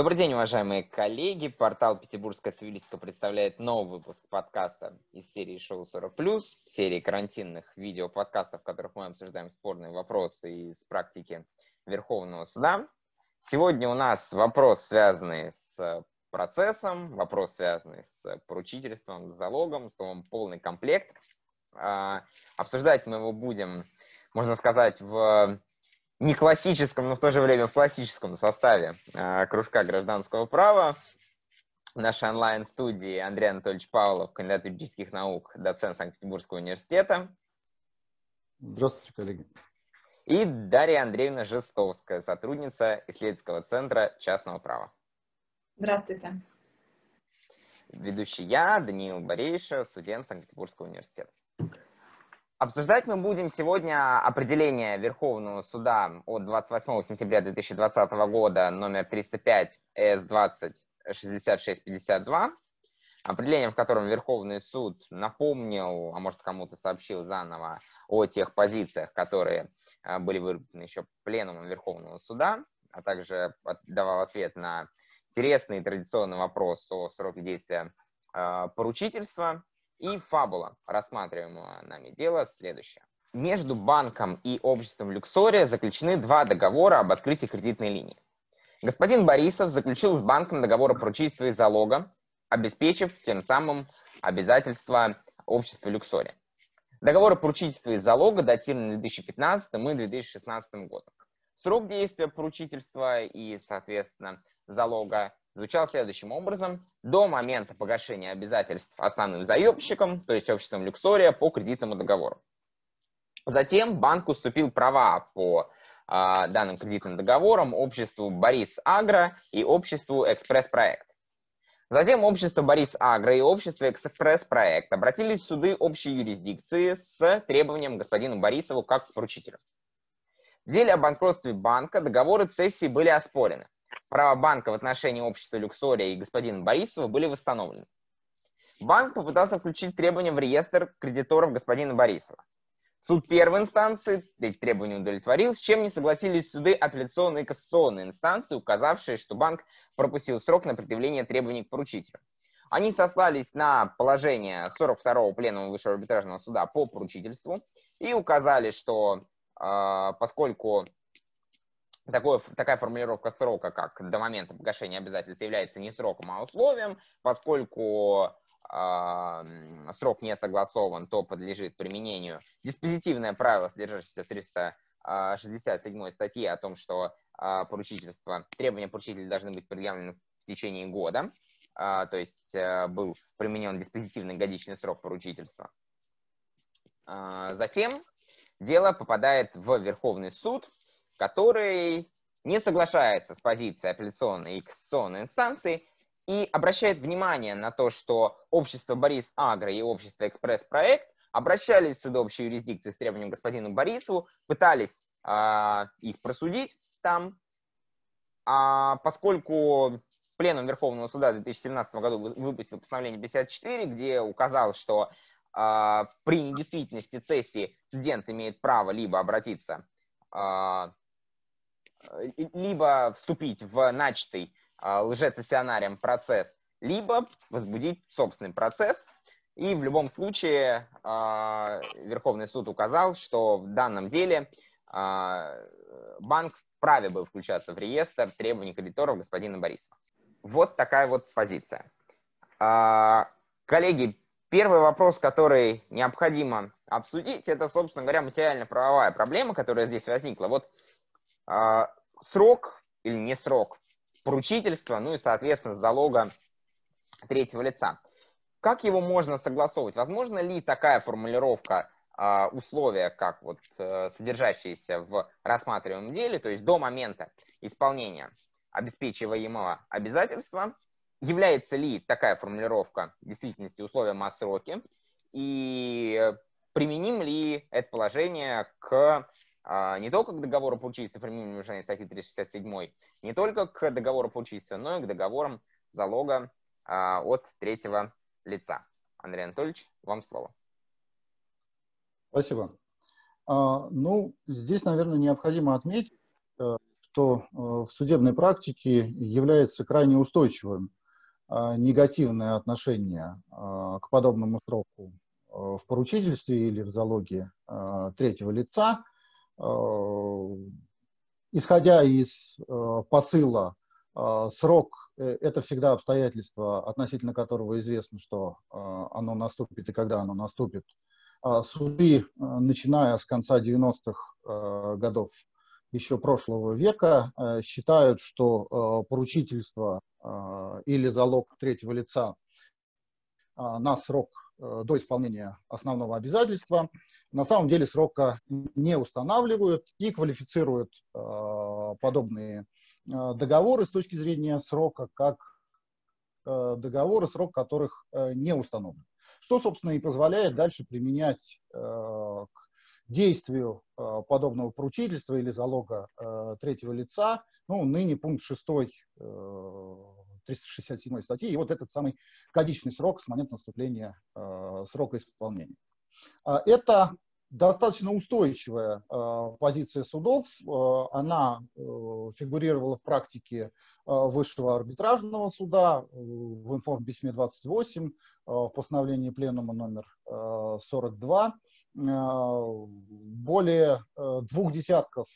Добрый день, уважаемые коллеги. Портал Петербургская цивилистика представляет новый выпуск подкаста из серии «Шоу 40+,» серии карантинных видео-подкастов, в которых мы обсуждаем спорные вопросы из практики Верховного суда. Сегодня у нас вопрос, связанный с процессом, вопрос, связанный с поручительством, с залогом, словом, полный комплект. А, обсуждать мы его будем, можно сказать, в не классическом, но в то же время в классическом составе э, кружка гражданского права. Нашей онлайн-студии Андрей Анатольевич Павлов, кандидат юридических наук, доцент Санкт-Петербургского университета. Здравствуйте, коллеги. И Дарья Андреевна Жестовская, сотрудница исследовательского центра частного права. Здравствуйте. Ведущий я, Даниил Борейша, студент Санкт-Петербургского университета. Обсуждать мы будем сегодня определение Верховного суда от 28 сентября 2020 года номер 305 ЭС-20 6652, определение, в котором Верховный суд напомнил, а может кому-то сообщил заново о тех позициях, которые а, были выработаны еще пленумом Верховного суда, а также давал ответ на интересный традиционный вопрос о сроке действия а, поручительства. И фабула рассматриваемого нами дела следующая. Между банком и обществом Люксория заключены два договора об открытии кредитной линии. Господин Борисов заключил с банком договор о поручительстве и залога, обеспечив тем самым обязательства общества Люксория. Договор о поручительстве и залога датирован 2015 и 2016 годом. Срок действия поручительства и, соответственно, залога звучал следующим образом. До момента погашения обязательств основным заемщиком, то есть обществом Люксория, по кредитному договору. Затем банк уступил права по э, данным кредитным договорам обществу Борис Агро и обществу Экспресс Проект. Затем общество Борис Агро и общество Экспресс Проект обратились в суды общей юрисдикции с требованием господину Борисову как поручителю. В деле о банкротстве банка договоры цессии были оспорены права банка в отношении общества Люксория и господина Борисова были восстановлены. Банк попытался включить требования в реестр кредиторов господина Борисова. Суд первой инстанции эти требования удовлетворил, с чем не согласились суды апелляционной и кассационной инстанции, указавшие, что банк пропустил срок на предъявление требований к поручителю. Они сослались на положение 42-го пленума Высшего арбитражного суда по поручительству и указали, что э, поскольку такое, такая формулировка срока, как до момента погашения обязательств, является не сроком, а условием, поскольку э, срок не согласован, то подлежит применению. Диспозитивное правило, содержащееся в 367 статье о том, что э, поручительство, требования поручителя должны быть предъявлены в течение года, э, то есть э, был применен диспозитивный годичный срок поручительства. Э, затем дело попадает в Верховный суд, который не соглашается с позицией апелляционной и кассационной инстанции и обращает внимание на то, что общество Борис Агро и общество Экспресс Проект обращались в суд общей юрисдикции с требованием господину Борисову, пытались э, их просудить там, а поскольку Пленум Верховного Суда в 2017 году выпустил постановление 54, где указал, что э, при недействительности цессии студент имеет право либо обратиться Э, либо вступить в начатый а, лжецессионарием процесс, либо возбудить собственный процесс. И в любом случае а, Верховный суд указал, что в данном деле а, банк вправе был включаться в реестр требований кредиторов господина Борисова. Вот такая вот позиция. Коллеги, первый вопрос, который необходимо обсудить, это, собственно говоря, материально-правовая проблема, которая здесь возникла. Вот срок или не срок поручительства, ну и, соответственно, залога третьего лица. Как его можно согласовывать? Возможно ли такая формулировка э, условия, как вот э, содержащиеся в рассматриваемом деле, то есть до момента исполнения обеспечиваемого обязательства, является ли такая формулировка в действительности условием о сроке, и применим ли это положение к не только к договору поручительства применения нарушения статьи 367, не только к договору поручительства, но и к договорам залога а, от третьего лица. Андрей Анатольевич, вам слово. Спасибо. А, ну, здесь, наверное, необходимо отметить, э, что в судебной практике является крайне устойчивым негативное отношение к подобному сроку в поручительстве или в залоге третьего лица, исходя из посыла срок – это всегда обстоятельство, относительно которого известно, что оно наступит и когда оно наступит, а, суды, э, начиная с конца 90-х э, годов еще прошлого века, э, считают, что поручительство или залог третьего лица на срок до исполнения основного обязательства на самом деле срока не устанавливают и квалифицируют подобные договоры с точки зрения срока как договоры, срок которых не установлен что, собственно, и позволяет дальше применять э, к действию э, подобного поручительства или залога э, третьего лица, ну, ныне пункт 6 367 статьи, и вот этот самый годичный срок с момента наступления срока исполнения. А это достаточно устойчивая э, позиция судов. Э, она э, фигурировала в практике Высшего арбитражного суда в информписьме 28, в постановлении Пленума номер 42. Более двух десятков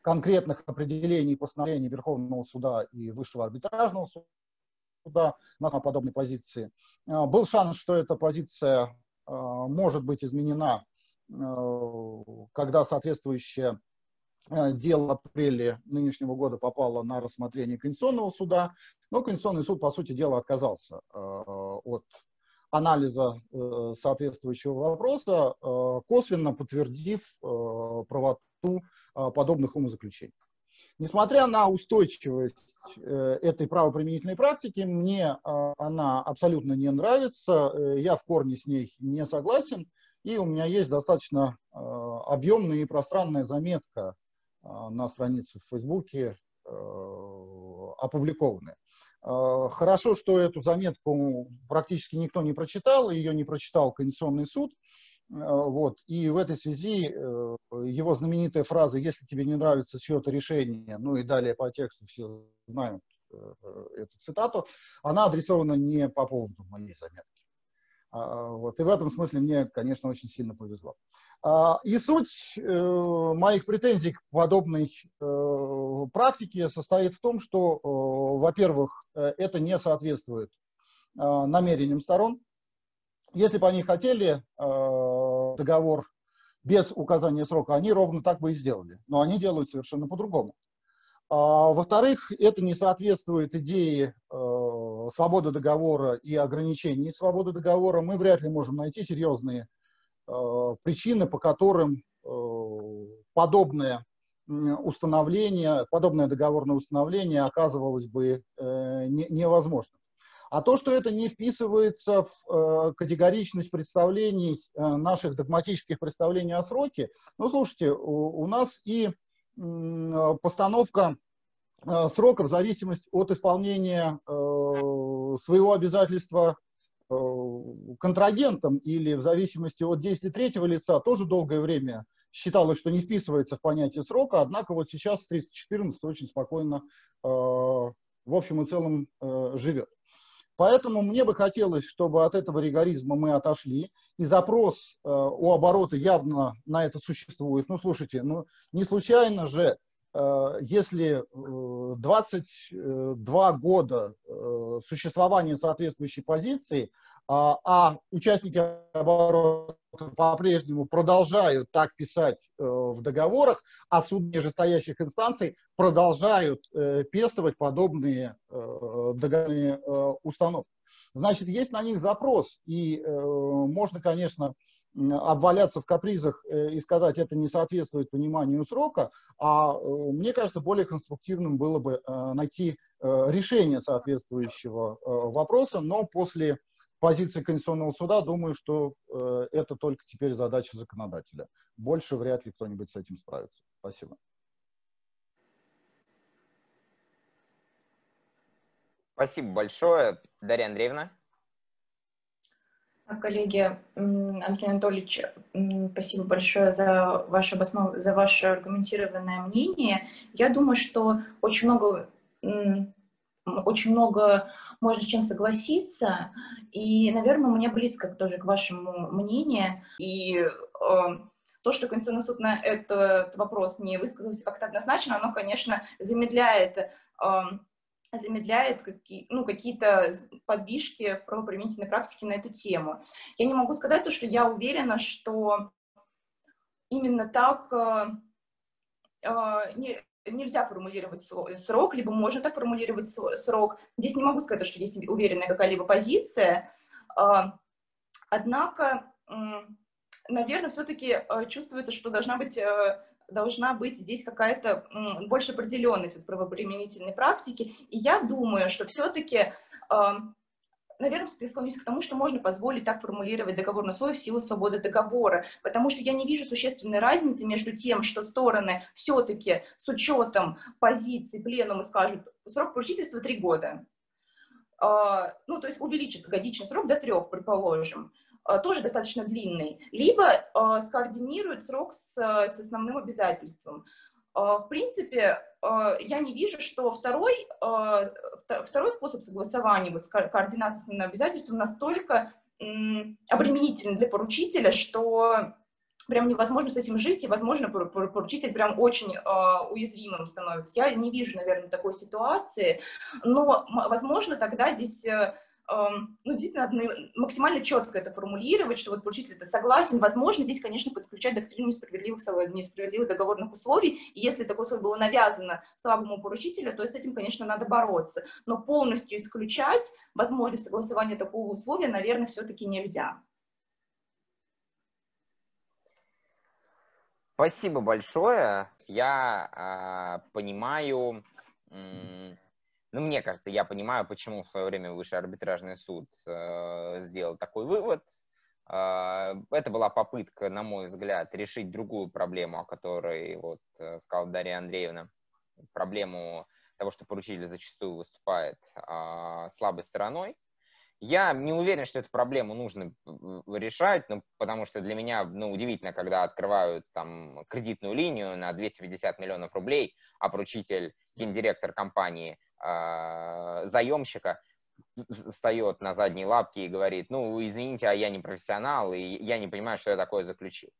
конкретных определений постановлений Верховного суда и Высшего арбитражного суда на подобной позиции. Был шанс, что эта позиция а, может быть изменена, а, когда соответствующее а, дело апреле нынешнего года попало на рассмотрение Конституционного суда, но Конституционный суд, по сути дела, отказался от анализа э, соответствующего вопроса, косвенно подтвердив правоту подобных умозаключений. Несмотря на устойчивость э, этой правоприменительной практики, мне а, она абсолютно не нравится, э, я в корне с ней не согласен, и у меня есть достаточно а, объемная и пространная заметка а, на странице в Фейсбуке опубликованная. Хорошо, что эту заметку практически никто не прочитал, ее не прочитал Конституционный суд, Э, вот. И в этой связи э, его знаменитая фраза «если тебе не нравится чье-то решение», ну и далее по тексту все знают э, эту цитату, она адресована не по поводу моей заметки. А, вот. И в этом смысле мне, конечно, очень сильно повезло. А, и суть моих претензий к подобной практике состоит в том, что, во-первых, это не соответствует намерениям сторон, если бы они хотели э, договор без указания срока, они ровно так бы и сделали. Но они делают совершенно по-другому. А, во-вторых, это не соответствует идее э, свободы договора и ограничений свободы договора. Мы вряд ли можем найти серьезные э, причины, по которым э, подобное установление, подобное договорное установление оказывалось бы э, не, невозможным. А то, что это не вписывается в э, категоричность представлений, э, наших догматических представлений о сроке, ну, слушайте, у, у нас и э, постановка э, срока в зависимости от исполнения э, своего обязательства э, контрагентом или в зависимости от действий третьего лица тоже долгое время считалось, что не вписывается в понятие срока, однако вот сейчас 314 очень спокойно э, в общем и целом э, живет. Поэтому мне бы хотелось, чтобы от этого ригоризма мы отошли. И запрос э, у оборота явно на это существует. Ну, слушайте, ну, не случайно же, э, если э, 22 года э, существования соответствующей позиции, а, а участники оборота по-прежнему продолжают так писать э, в договорах, а суды нижестоящих инстанций продолжают э, пестовать подобные э, договорные установки. Значит, есть на них запрос, и можно, конечно, обваляться в капризах и сказать, это не соответствует пониманию срока, а мне кажется, более конструктивным было бы найти решение соответствующего вопроса, но после позиции Конституционного суда, думаю, что э, это только теперь задача законодателя. Больше вряд ли кто-нибудь с этим справится. Спасибо. Спасибо большое, Дарья Андреевна. Коллеги, Андрей Анатольевич, спасибо большое за ваше, обоснов... за ваше аргументированное мнение. Я думаю, что очень много, очень много можно с чем согласиться, и, наверное, у меня близко тоже к вашему мнению, и э, то, что Конституционный суд на этот вопрос не высказался как-то однозначно, оно, конечно, замедляет э, замедляет какие, ну, какие-то подвижки в правоприменительной практике на эту тему. Я не могу сказать то, что я уверена, что именно так э, э, не, нельзя формулировать срок, либо можно так формулировать срок. Здесь не могу сказать, что есть уверенная какая-либо позиция. Э, однако, наверное, все-таки э, чувствуется, что должна быть э, должна быть здесь какая-то больше определенность в правоприменительной практике. И я думаю, что все-таки, наверное, я склонюсь к тому, что можно позволить так формулировать договор на условия в силу свободы договора, потому что я не вижу существенной разницы между тем, что стороны все-таки с учетом позиции пленума скажут, срок поручительства три года, а, ну, то есть увеличит годичный срок до трех, предположим, Э, тоже достаточно длинный, либо э, скоординирует срок с, с основным обязательством. В принципе, я не вижу, что второй, второй способ согласования, вот координации с основным обязательством, настолько обременительный для поручителя, что прям невозможно с этим жить, и, возможно, поручитель прям очень э, уязвимым становится. Я не вижу, наверное, такой ситуации, но, возможно, тогда здесь ну, действительно, максимально четко это формулировать, что вот поручитель это согласен. Возможно, здесь, конечно, подключать доктрину несправедливых, несправедливых договорных условий, и если такое условие было навязано слабому поручителю, то с этим, конечно, надо бороться. Но полностью исключать возможность согласования такого условия, наверное, все-таки нельзя. Спасибо большое. Я э, понимаю, ну, мне кажется, я понимаю, почему в свое время Высший арбитражный суд э, сделал такой вывод. Э, это была попытка, на мой взгляд, решить другую проблему, о которой вот э, сказала Дарья Андреевна. Проблему того, что поручитель зачастую выступает э, слабой стороной. Я не уверен, что эту проблему нужно решать, ну, потому что для меня ну, удивительно, когда открывают там кредитную линию на 250 миллионов рублей, а поручитель, гендиректор компании э, заемщика встает на задние лапки и говорит, ну, извините, а я не профессионал, и я не понимаю, что я такое заключил.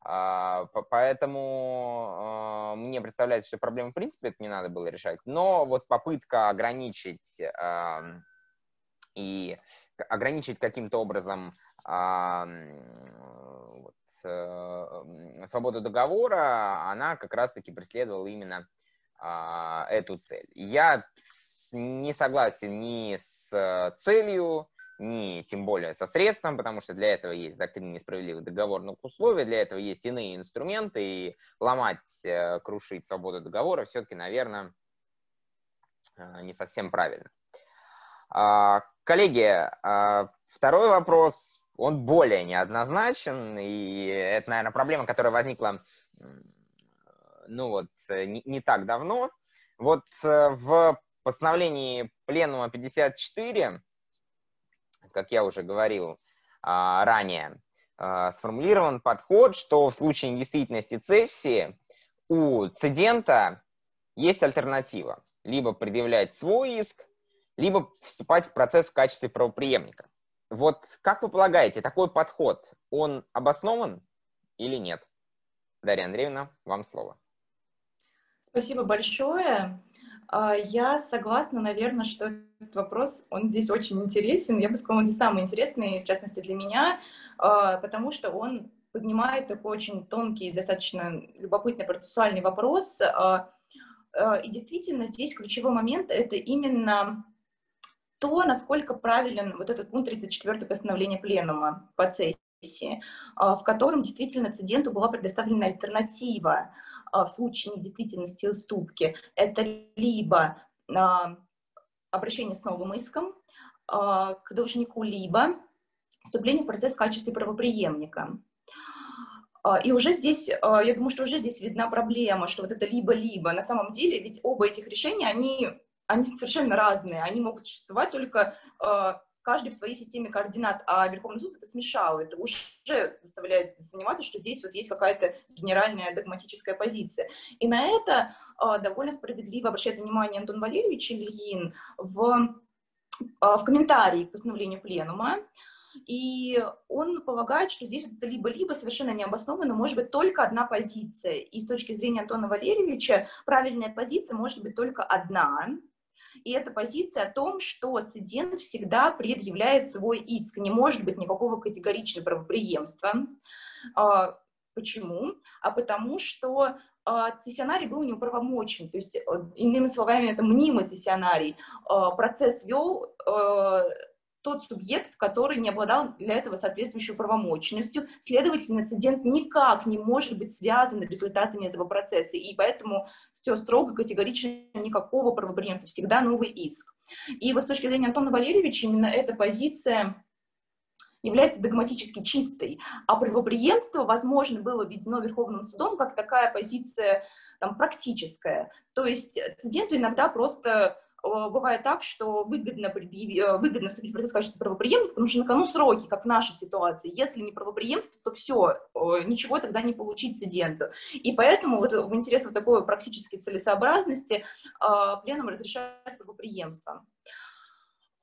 А, поэтому а, мне представляется, что проблему в принципе это не надо было решать. Но вот попытка ограничить и ограничить каким-то образом вот, свободу договора, она как раз-таки преследовала именно а, эту цель. Я не согласен ни с э, целью, ни тем более со средством, потому что для этого есть доктрина несправедливых договорных условий, для этого есть иные инструменты, и ломать, э, крушить свободу договора все-таки, наверное, э, не совсем правильно. А, коллеги, а, второй вопрос, он более неоднозначен, и это, наверное, проблема, которая возникла ну вот, не, не так давно. Вот в постановлении Пленума 54, как я уже говорил а, ранее, а, сформулирован подход, что в случае недействительности цессии у цедента есть альтернатива. Либо предъявлять свой иск, либо вступать в процесс в качестве правоприемника. Вот как вы полагаете, такой подход, он обоснован или нет? Дарья Андреевна, вам слово. Спасибо большое. А, я согласна, наверное, что этот вопрос, он здесь очень интересен. Я бы сказала, он здесь самый интересный, в частности, для меня, а, потому что он поднимает такой очень тонкий, достаточно любопытный процессуальный вопрос. А, и действительно, здесь ключевой момент — это именно то, насколько правилен вот этот пункт 34 постановления Пленума по цессии, в котором действительно циденту была предоставлена альтернатива — в случае недействительности уступки, это либо а, обращение с новым иском а, к должнику, либо вступление в процесс в качестве правоприемника. И уже здесь, я думаю, что уже здесь видна проблема, что вот это либо-либо. На самом деле, ведь оба этих решения, они, они совершенно разные. Они могут существовать только каждый в своей системе координат, а Верховный суд это смешал. Это уже заставляет сомневаться, что здесь вот есть какая-то генеральная догматическая позиция. И на это э, довольно справедливо обращает внимание Антон Валерьевич Ильин в, э, в комментарии к постановлению Пленума. И он полагает, что здесь это либо-либо совершенно необоснованно может быть только одна позиция. И с точки зрения Антона Валерьевича правильная позиция может быть только одна. И это позиция о том, что цидент всегда предъявляет свой иск. Не может быть никакого категоричного правоприемства. А, почему? А потому что а, цессионарий был неуправомочен, то есть, э, иными словами, это мнимый цессионарий. А, процесс вел тот субъект, который не обладал для этого соответствующей правомочностью. Следовательно, инцидент никак не может быть связан с результатами этого процесса, и поэтому все строго, категорично, никакого правоприемства, всегда новый иск. И вот с точки зрения Антона Валерьевича именно эта позиция является догматически чистой, а правоприемство, возможно, было введено Верховным судом как такая позиция там, практическая. То есть циденту иногда просто бывает так, что выгодно, предъяви, э, выгодно вступить в процесс в качестве правоприемника, потому что на кону сроки, как в нашей ситуации. Если не правоприемство, то все, ничего тогда не получить циденту. И поэтому вот в интересах такой практической целесообразности э, пленум разрешает правоприемство.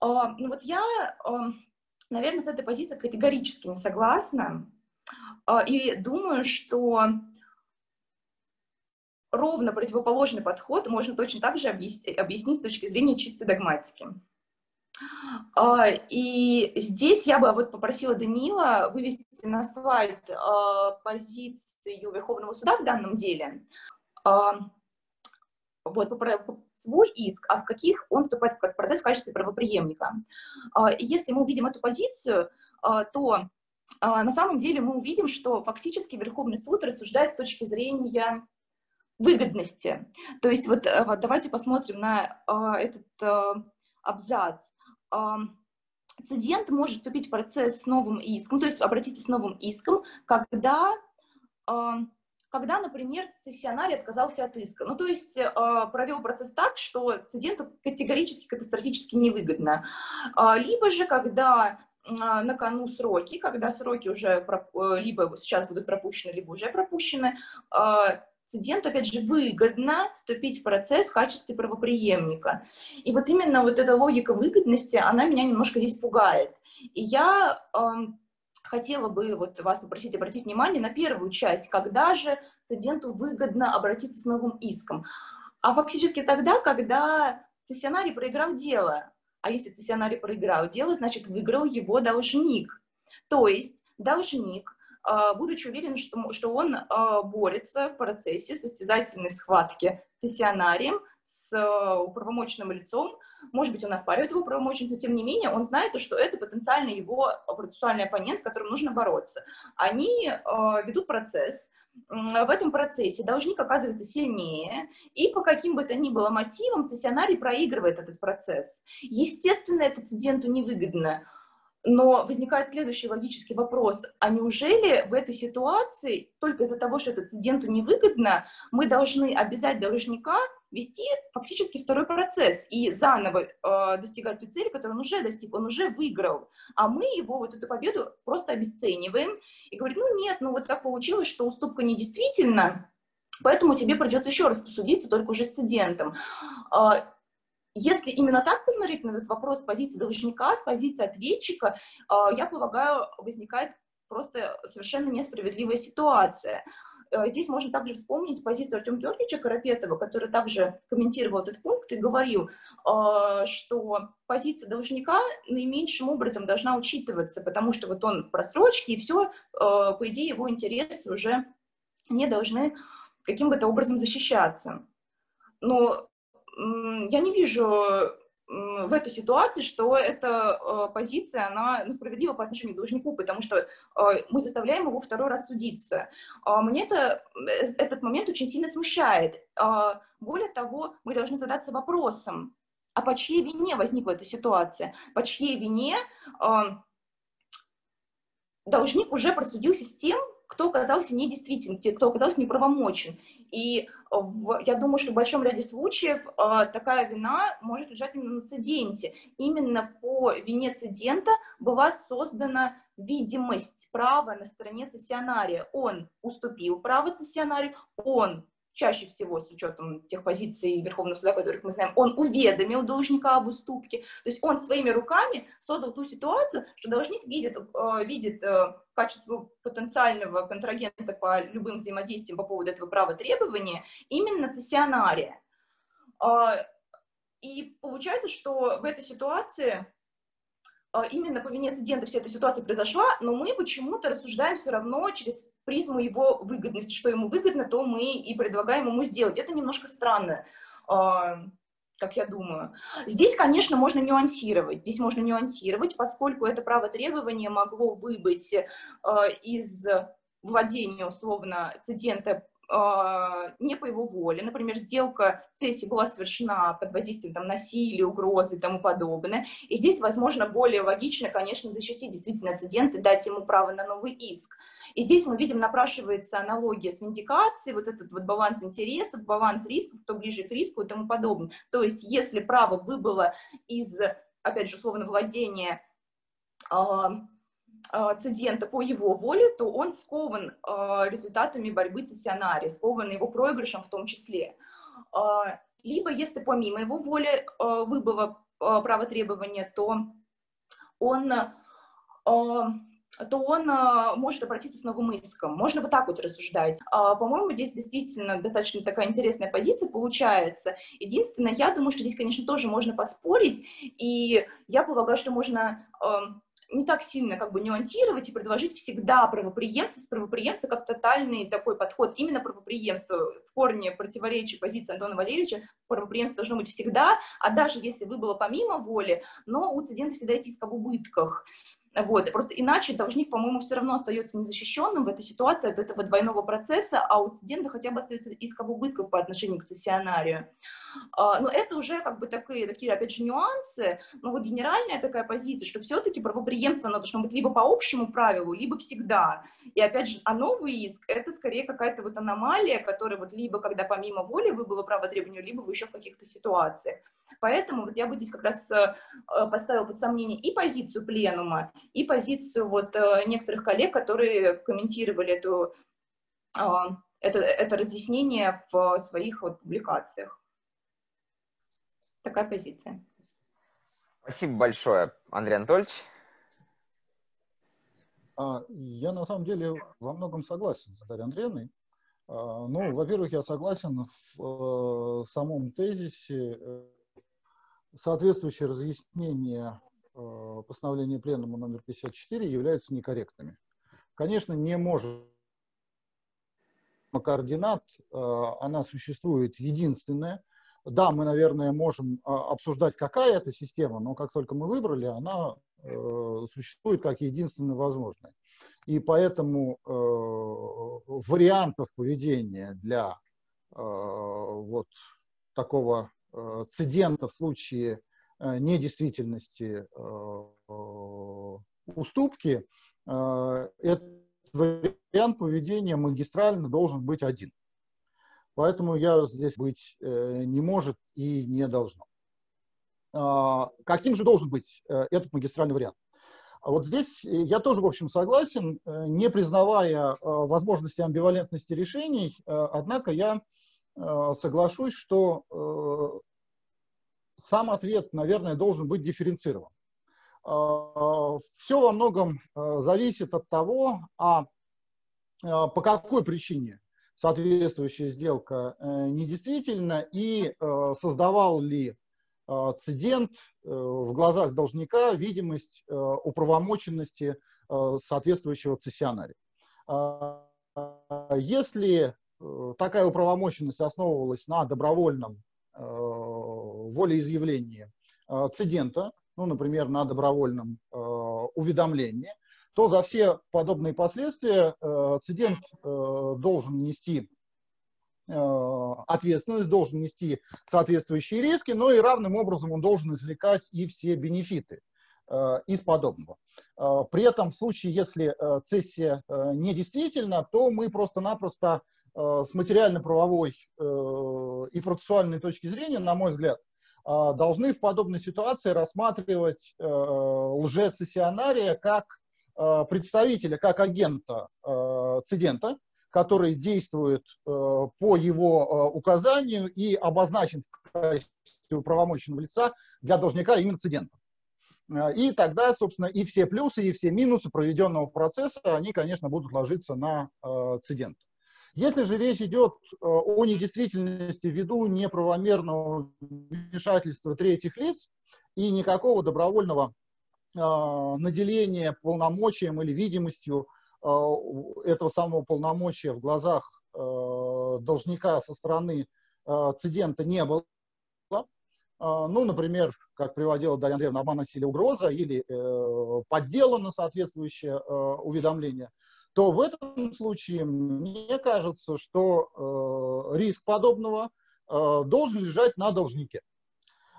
Ну вот я, наверное, с этой позицией категорически не согласна. И думаю, что ровно противоположный подход можно точно так же объяснить, объяснить с точки зрения чистой догматики. А, и здесь я бы вот попросила Данила вывести на слайд а, позицию Верховного суда в данном деле. А, вот, свой иск, а в каких он вступает в процесс в качестве правоприемника. Если мы увидим эту позицию, то на самом деле мы увидим, что фактически Верховный суд рассуждает с точки зрения выгодности. То есть вот, э, давайте посмотрим на э, этот э, абзац. Цидент может вступить в процесс с новым иском, то есть обратиться с новым иском, когда, когда например, цессионарий отказался от иска. Ну, то есть провел процесс так, что циденту категорически, катастрофически невыгодно. Либо же, когда на кону сроки, когда сроки уже либо сейчас будут пропущены, либо уже пропущены, студенту, опять же, выгодно вступить в процесс в качестве правоприемника. И вот именно вот эта логика выгодности, она меня немножко здесь пугает. И я э, хотела бы вот вас попросить обратить внимание на первую часть, когда же студенту выгодно обратиться с новым иском. А фактически тогда, когда цессионарий проиграл дело. А если цессионарий проиграл дело, значит, выиграл его должник. То есть должник будучи уверен, что, что он а, борется в процессе состязательной схватки с цессионарием, с а, управомоченным лицом, может быть, он оспаривает его правомочность, но тем не менее он знает, что это потенциально его процессуальный оппонент, с которым нужно бороться. Они ведут процесс, в этом процессе должник оказывается сильнее, и по каким бы то ни было мотивам цессионарий проигрывает этот процесс. Естественно, это циденту невыгодно, но возникает следующий логический вопрос. А неужели в этой ситуации, только из-за того, что это циденту невыгодно, мы должны обязать должника вести фактически второй процесс и заново э, достигать той цели, которую он уже достиг, он уже выиграл. А мы его, вот эту победу, просто обесцениваем и говорим, ну нет, ну вот так получилось, что уступка недействительна, поэтому тебе придется еще раз посудиться, только уже с цидентом. Если именно так посмотреть на этот вопрос с позиции должника, с позиции ответчика, а, я полагаю, возникает просто совершенно несправедливая ситуация. Э, здесь можно также вспомнить позицию Артема Георгиевича Карапетова, который также комментировал этот пункт и говорил, а, что позиция должника наименьшим образом должна учитываться, потому что вот он в просрочке, и все, по идее, его интересы уже не должны каким бы то образом защищаться. Но я не вижу в этой ситуации, что эта э, позиция, она ну, справедлива по отношению к должнику, потому что э, мы заставляем его второй раз судиться. Э, мне это, э, этот момент очень сильно смущает. Э, более того, мы должны задаться вопросом, а по чьей вине возникла эта ситуация? По чьей вине э, должник уже просудился с тем, кто оказался недействителен, кто оказался неправомочен. И в, я думаю, что в большом ряде случаев э, такая вина может лежать именно на циденте. Именно по вине цидента была создана видимость права на стороне цессионария. Он уступил право цессионарию, он чаще всего с учетом тех позиций Верховного суда, которых мы знаем, он уведомил должника об уступке, то есть он своими руками создал ту ситуацию, что должник видит, э, видит э, качество потенциального контрагента по любым взаимодействиям по поводу этого права требования именно цессионария. Э, и получается, что в этой ситуации именно по вине инцидента вся эта ситуация произошла, но мы почему-то рассуждаем все равно через призму его выгодности, что ему выгодно, то мы и предлагаем ему сделать. Это немножко странно, а, как я думаю. Здесь, конечно, можно нюансировать. Здесь можно нюансировать, поскольку это право требования могло выбыть а, из владения, условно, цидента а, не по его воле. Например, сделка цессии была совершена под воздействием там, насилия, угрозы и тому подобное. И здесь, возможно, более логично, конечно, защитить действительно цидент и дать ему право на новый иск. И здесь мы видим, напрашивается аналогия с виндикацией, вот этот вот баланс интересов, баланс рисков, кто ближе к риску и тому подобное. То есть если право выбыло из, опять же, условно, владения а, а, цидента по его воле, то он скован а, результатами борьбы цессионария, скован его проигрышем в том числе. Либо, если помимо его воли выбыло право требования, то он то он может обратиться с новым иском. Можно вот так вот рассуждать. По-моему, здесь действительно достаточно такая интересная позиция получается. Единственное, я думаю, что здесь, конечно, тоже можно поспорить, и я полагаю, что можно не так сильно как бы нюансировать и предложить всегда правоприемство, правоприемство как тотальный такой подход, именно правоприемство в корне противоречия позиции Антона Валерьевича, правоприемство должно быть всегда, а даже если вы было помимо воли, но у цидента всегда есть иск об убытках. Вот. Просто иначе должник, по-моему, все равно остается незащищенным в этой ситуации от этого двойного процесса, а у цидента хотя бы остается иск об убытках по отношению к цессионарию. А, но это уже как бы такие, такие, опять же, нюансы, но вот генеральная такая позиция, что все-таки правоприемство оно должно быть либо по общему правилу, либо всегда. И опять же, а новый иск — это скорее какая-то вот аномалия, которая вот либо когда помимо воли вы было право требования, либо вы еще в каких-то ситуациях. Поэтому вот я бы здесь как раз э, э, поставила под сомнение и позицию пленума, и позицию вот э, некоторых коллег, которые комментировали эту, это, это разъяснение в своих вот публикациях. Такая позиция. Спасибо большое, Андрей Анатольевич. А, я на самом деле во многом согласен с Дарьей Андреевной. А, ну, во-первых, я согласен в э, самом тезисе. Э, соответствующие разъяснения э, постановления Пленума номер 54 являются некорректными. Конечно, не может координат, она существует единственная – да, мы, наверное, можем а, обсуждать, какая это система, но как только мы выбрали, она э, существует как единственно возможная. И поэтому э, вариантов поведения для э, вот такого э, цидента в случае э, недействительности э, уступки, э, этот вариант поведения магистрально должен быть один. Поэтому я здесь быть э, не может и не должно. А, каким же должен быть э, этот магистральный вариант? А вот здесь я тоже, в общем, согласен, э, не признавая возможности амбивалентности решений, однако я соглашусь, что сам ответ, наверное, должен быть дифференцирован. Все во многом зависит от того, а по какой причине соответствующая сделка э, недействительна и э, создавал ли э, цидент в глазах должника видимость управомоченности соответствующего цессионария. Если такая управомоченность основывалась на добровольном волеизъявлении цидента, ну, например, на добровольном уведомлении, то за все подобные последствия э, цидент э, должен нести э, ответственность, должен нести соответствующие риски, но и равным образом он должен извлекать и все бенефиты из подобного. При этом в случае, если цессия недействительна, то мы просто-напросто с материально-правовой и процессуальной точки зрения, на мой взгляд, должны в подобной ситуации рассматривать лжецессионария как представителя, как агента цидента, который действует э, по его э, указанию и обозначен в качестве правомочного лица для должника именно инцидента. Э, и тогда, собственно, и все плюсы, и все минусы проведенного процесса, они, конечно, будут ложиться на цидент. Если же речь идет о недействительности ввиду неправомерного вмешательства третьих лиц и никакого добровольного наделения полномочием или видимостью Э, этого самого полномочия в глазах э, должника со стороны э, цидента не было. Ну, например, как приводила Дарья Андреевна, обман, насилие, угроза или подделано соответствующее уведомление, то в этом случае мне кажется, что риск подобного должен лежать на должнике.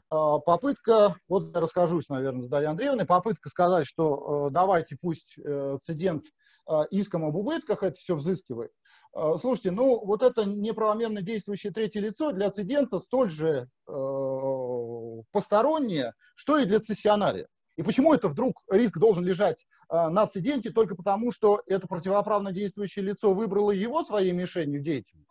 Попытка, вот я расскажусь, наверное, с Дарьей Андреевной, попытка сказать, что давайте пусть цидент а, иском об убытках это все взыскивает. А, слушайте, ну вот это неправомерно действующее третье лицо для цидента столь же э, постороннее, что и для цессионария. И почему это вдруг риск должен лежать э, на циденте только потому, что это противоправно действующее лицо выбрало его своей мишенью деятельности?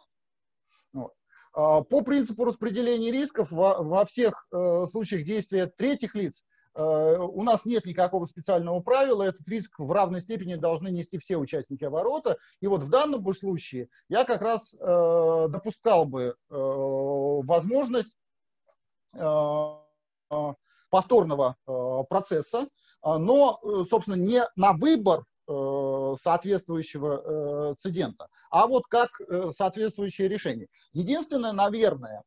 Вот. По принципу распределения рисков во, всех э, случаях действия третьих лиц Э, у нас нет никакого специального правила, этот риск в равной степени должны нести все участники оборота. И вот в данном случае я как раз э, допускал бы возможность повторного процесса, но, собственно, не на выбор соответствующего цидента, а вот как соответствующее решение. Единственное, наверное,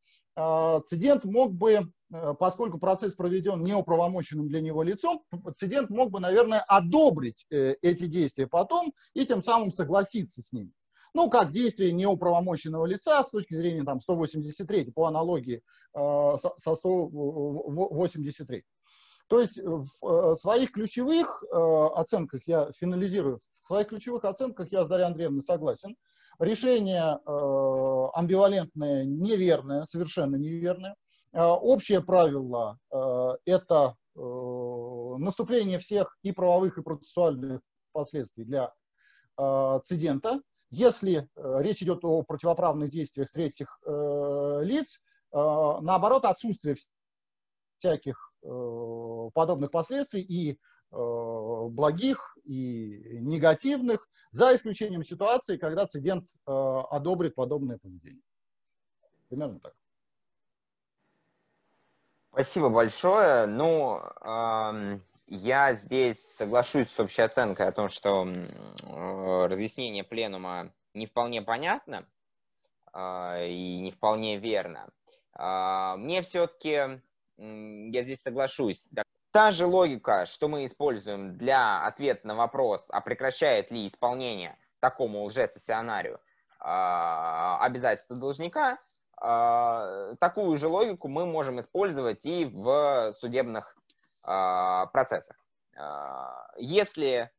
цидент мог бы Э, поскольку процесс проведен неуправомоченным для него лицом, пациент мог бы, наверное, одобрить э, эти действия потом и тем самым согласиться с ними. Ну, как действие неуправомоченного лица с точки зрения там, 183, по аналогии э, со 183. То есть в своих ключевых оценках, я финализирую, в своих ключевых оценках я с Дарьей Андреевной согласен. Решение амбивалентное, неверное, совершенно неверное. Э, общее правило э, – это э, наступление всех и правовых, и процессуальных последствий для цидента. Если речь идет о противоправных действиях третьих лиц, наоборот, отсутствие всяких подобных последствий и благих, и негативных, за исключением ситуации, когда цидент одобрит подобное поведение. Примерно так. Спасибо большое. Ну, э, я здесь соглашусь с общей оценкой о том, что э, разъяснение пленума не вполне понятно э, и не вполне верно. Э, мне все-таки, э, я здесь соглашусь, та же логика, что мы используем для ответа на вопрос, а прекращает ли исполнение такому лжецессионарию э, обязательства должника, а, такую же логику мы можем использовать и в судебных а, процессах. А, если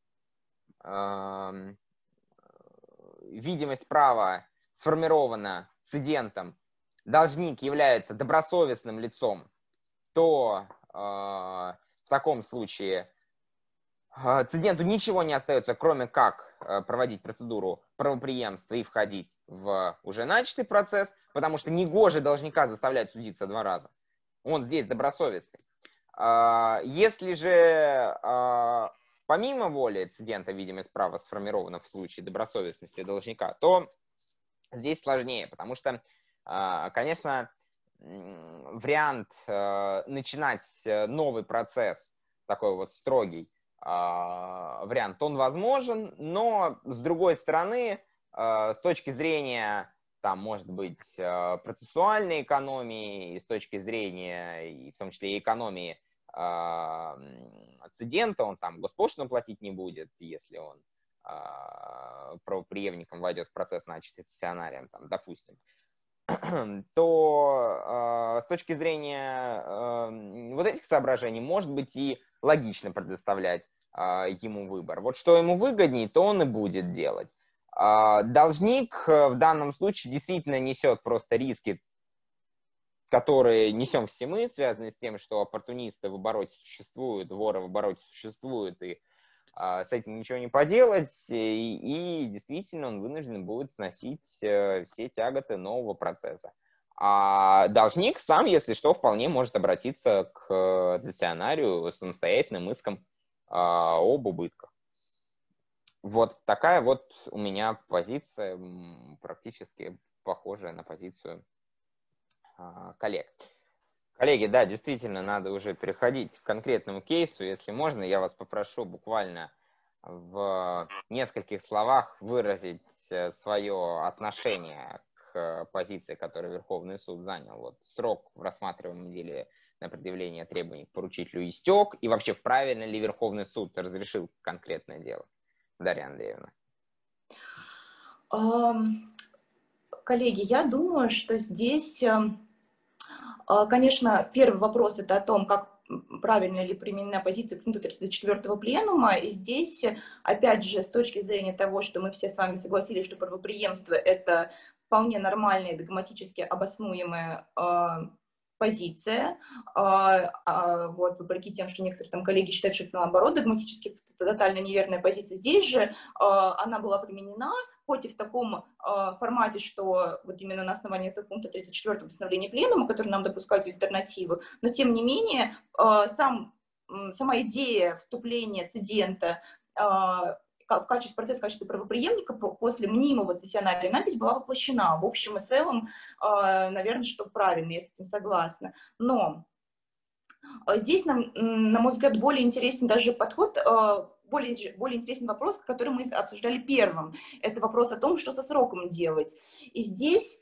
видимость права сформирована цидентом, должник является добросовестным лицом, то в таком случае циденту ничего не остается, кроме как проводить процедуру правоприемства и входить в уже начатый процесс потому что негоже должника заставлять судиться два раза. Он здесь добросовестный. А, если же а, помимо воли цидента видимость права сформирована в случае добросовестности должника, то здесь сложнее, потому что, а, конечно, вариант начинать новый процесс, такой вот строгий вариант, он возможен, но с другой стороны, с точки зрения там может быть э, процессуальной экономии и с точки зрения, и в том числе и экономии э, цидента, он там госпошлину платить не будет, если он э, правоприемником войдет в процесс, начатый цессионарием, там, допустим. то с точки зрения вот этих соображений, может быть, и логично предоставлять ему выбор. Вот что ему выгоднее, то он и будет делать. Должник в данном случае действительно несет просто риски которые несем все мы, связанные с тем, что оппортунисты в обороте существуют, воры в обороте существуют, и а, с этим ничего не поделать, и, и действительно он вынужден будет сносить а, все тяготы нового процесса. А должник сам, если что, вполне может обратиться к цессионарию с самостоятельным иском а, об убытках. Вот такая вот у меня позиция, практически похожая на позицию а, коллег. Коллеги, да, действительно, надо уже переходить к конкретному кейсу. Если можно, я вас попрошу буквально в нескольких словах выразить э, свое отношение к позиции, которую Верховный суд занял. Вот срок в рассматриваемом деле на предъявление требований к поручителю истек, и вообще правильно ли Верховный суд разрешил конкретное дело? Дарья Андреевна. Коллеги, я думаю, что здесь эм, конечно, первый вопрос это о том, как правильно ли применена позиция пункта 34 пленума. И здесь, опять же, с точки зрения того, что мы все с вами согласились, что правоприемство – это вполне нормальная, догматически обоснуемая э, позиция, э, вот, вопреки тем, что некоторые там коллеги считают, что это наоборот догматически тотально неверная позиция. Здесь же она была применена, хоть и в таком э, формате, что вот именно на основании этого пункта 34 постановления Пленума, который нам допускают альтернативы, но тем не менее э, сам, сама идея вступления цидента э, в качестве процесса в качестве правоприемника после мнимого цессионария, она здесь была воплощена. В общем и целом, наверное, что правильно, я с этим согласна. Но здесь, нам, на мой взгляд, более интересен даже подход более, более интересный вопрос, который мы обсуждали первым. Это вопрос о том, что со сроком делать. И здесь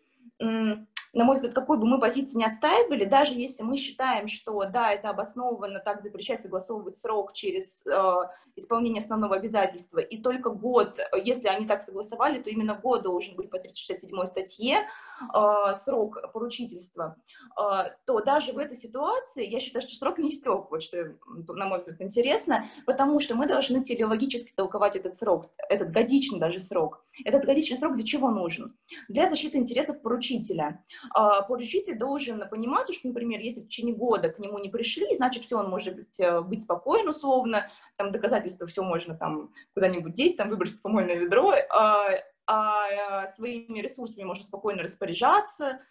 на мой взгляд, какой бы мы позиции не отстаивали, даже если мы считаем, что да, это обоснованно так запрещать согласовывать срок через э, исполнение основного обязательства, и только год, если они так согласовали, то именно год должен быть по 367 статье э, срок поручительства, э, то даже в этой ситуации я считаю, что срок не стек, вот что, на мой взгляд, интересно, потому что мы должны телеологически толковать этот срок, этот годичный даже срок. Этот годичный срок для чего нужен? Для защиты интересов поручителя. А, поручитель должен понимать, что, например, если в течение года к нему не пришли, значит, все, он может быть, э, быть спокоен условно, там доказательства все можно там куда-нибудь деть, там выбросить в помойное ведро, а, а своими ресурсами можно спокойно распоряжаться,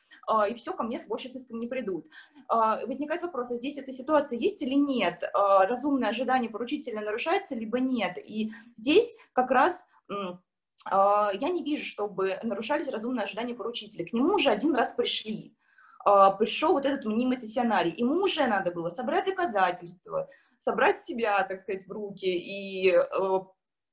и все, ко мне больше с иском не придут. Возникает вопрос, а здесь эта ситуация есть или нет? Разумное ожидание поручителя нарушается, либо нет? И здесь как раз а, я не вижу, чтобы нарушались разумные ожидания поручителя. К нему уже один раз пришли. А, пришел вот этот мнимый цессионарий. Ему уже надо было собрать доказательства, собрать себя, так сказать, в руки и э,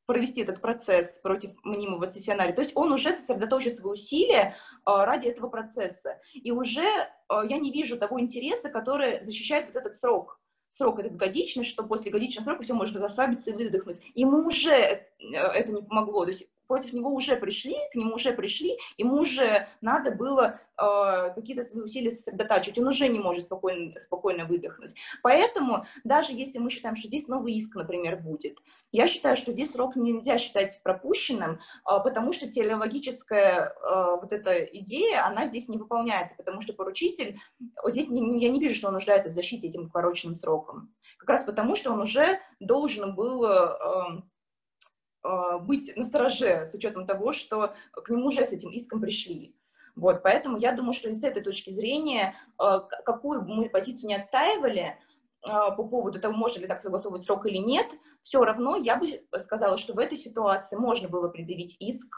провести этот процесс против мнимого цессионария. То есть он уже сосредоточил свои усилия а, ради этого процесса. И уже я не вижу того интереса, который защищает вот этот срок срок этот годичный, что после годичного срока все можно расслабиться и выдохнуть. Ему уже э, это не помогло. То есть против него уже пришли, к нему уже пришли, ему уже надо было э, какие-то свои усилия сосредотачивать, он уже не может спокойно, спокойно выдохнуть. Поэтому даже если мы считаем, что здесь новый иск, например, будет, я считаю, что здесь срок нельзя считать пропущенным, э, потому что телеологическая э, вот эта идея, она здесь не выполняется, потому что поручитель, вот здесь не, я не вижу, что он нуждается в защите этим укороченным сроком. Как раз потому, что он уже должен был э, быть настороже с учетом того, что к нему уже с этим иском пришли. Вот, поэтому я думаю, что с этой точки зрения, а, какую бы мы позицию не отстаивали а, по поводу того, можно ли так согласовывать срок или нет, все равно я бы сказала, что в этой ситуации можно было предъявить иск,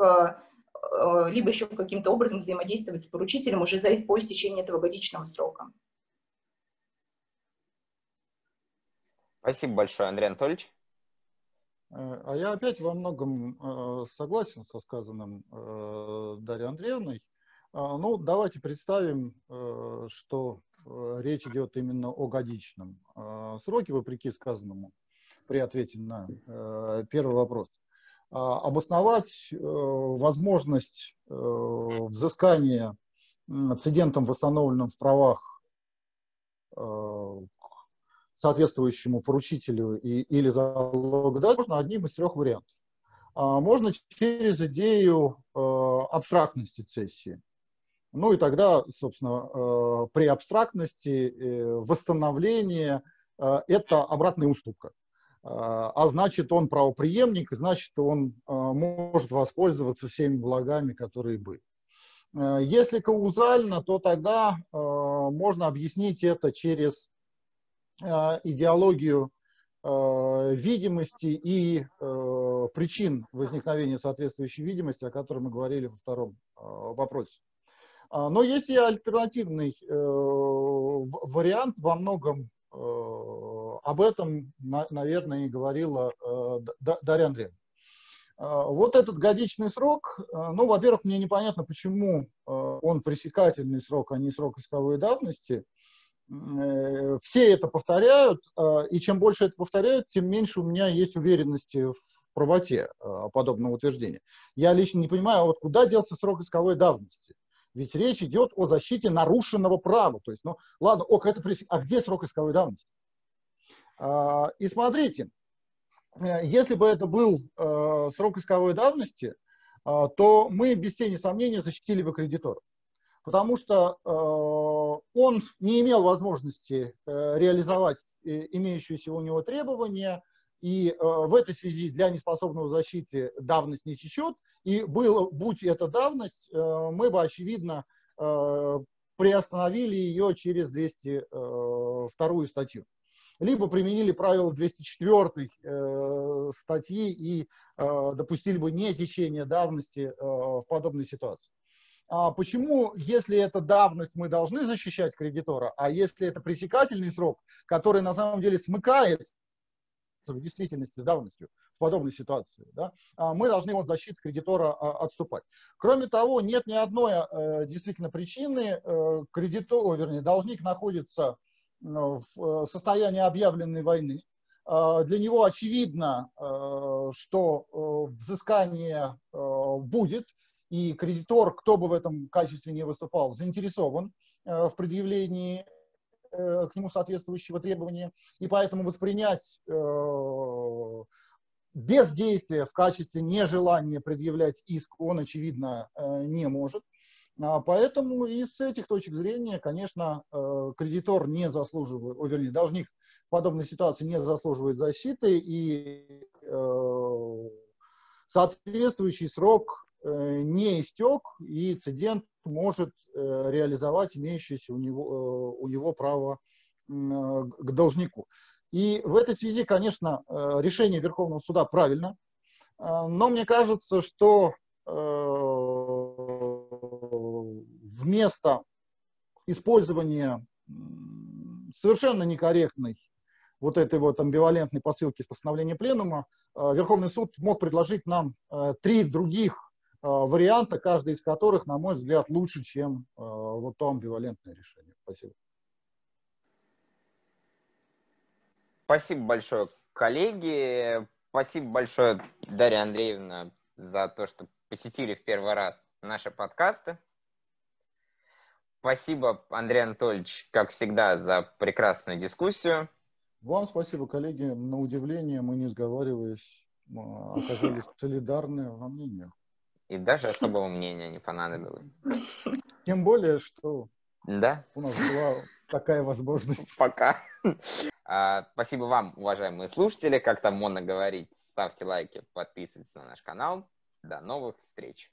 либо еще каким-то образом взаимодействовать с поручителем уже за, по истечении этого годичного срока. Спасибо большое, Андрей Анатольевич. Э, а я опять во многом э, согласен со сказанным э, Дарьей Андреевной. А, ну, давайте представим, что речь идет именно о годичном сроке, вопреки сказанному при ответе на первый вопрос. А, обосновать возможность взыскания цидентом, восстановленным в правах соответствующему поручителю и, или залогодателю, можно одним из трех вариантов. А, можно через идею э, абстрактности цессии. Ну и тогда, собственно, э, при абстрактности э, восстановление э, – это обратная уступка. А значит, он правоприемник, значит, он может воспользоваться всеми благами, которые были. Если каузально, то тогда можно объяснить это через идеологию видимости и причин возникновения соответствующей видимости, о которой мы говорили во втором вопросе. А, но есть и альтернативный э, вариант, во многом э, об этом, наверное, и говорила э, Дарья Андреевна. А, вот этот годичный срок, ну, во-первых, мне непонятно, почему он пресекательный срок, а не срок исковой давности. Все это повторяют, и чем больше это повторяют, тем меньше у меня есть уверенности в правоте подобного утверждения. Я лично не понимаю, а вот куда делся срок исковой давности? Ведь речь идет о защите нарушенного права. То есть, ну, ладно, ок, это пресек... а где срок исковой давности? А, и смотрите, э, если бы это был а, срок исковой давности, а, то мы без тени сомнения защитили бы кредитора. Потому что а, он не имел возможности а, реализовать имеющиеся у него требования, и э, в этой связи для неспособного защиты давность не течет. И было, будь это давность, э, мы бы, очевидно, э, приостановили ее через 202 статью. Либо применили правило 204 статьи и допустили бы не течение давности в подобной ситуации. А почему, если это давность, мы должны защищать кредитора, а если это пресекательный срок, который на самом деле смыкается в действительности с давностью в подобной ситуации, да, а мы должны от защиты кредитора а, отступать. Кроме того, нет ни одной э, действительно причины, э, кредитор, вернее, должник находится в э, состоянии объявленной войны, для него очевидно, что взыскание будет, и кредитор, кто бы в этом качестве не выступал, заинтересован в предъявлении Э, к нему соответствующего требования, и поэтому воспринять э, бездействие в качестве нежелания предъявлять иск он, очевидно, э, не может. А поэтому и с этих точек зрения, конечно, кредитор не заслуживает, о, вернее, должник в подобной ситуации не заслуживает защиты, и соответствующий срок не истек, и цидент может э, реализовать имеющееся у него, э, у него право э, к должнику. И в этой связи, конечно, решение Верховного суда правильно, но мне кажется, что вместо использования совершенно некорректной вот этой вот амбивалентной посылки с постановления Пленума, Верховный суд мог предложить нам три других Э, варианта, каждый из которых, на мой взгляд, лучше, чем э, вот то амбивалентное решение. Спасибо. Спасибо большое, коллеги. Спасибо большое, Дарья Андреевна, за то, что посетили в первый раз наши подкасты. Спасибо, Андрей Анатольевич, как всегда, за прекрасную дискуссию. Вам спасибо, коллеги. На удивление мы, не сговариваясь, оказались солидарны во мнениях. И даже особого мнения не понадобилось. Тем более, что да. у нас была такая возможность. Пока. А, спасибо вам, уважаемые слушатели. Как там модно говорить, ставьте лайки, подписывайтесь на наш канал. До новых встреч.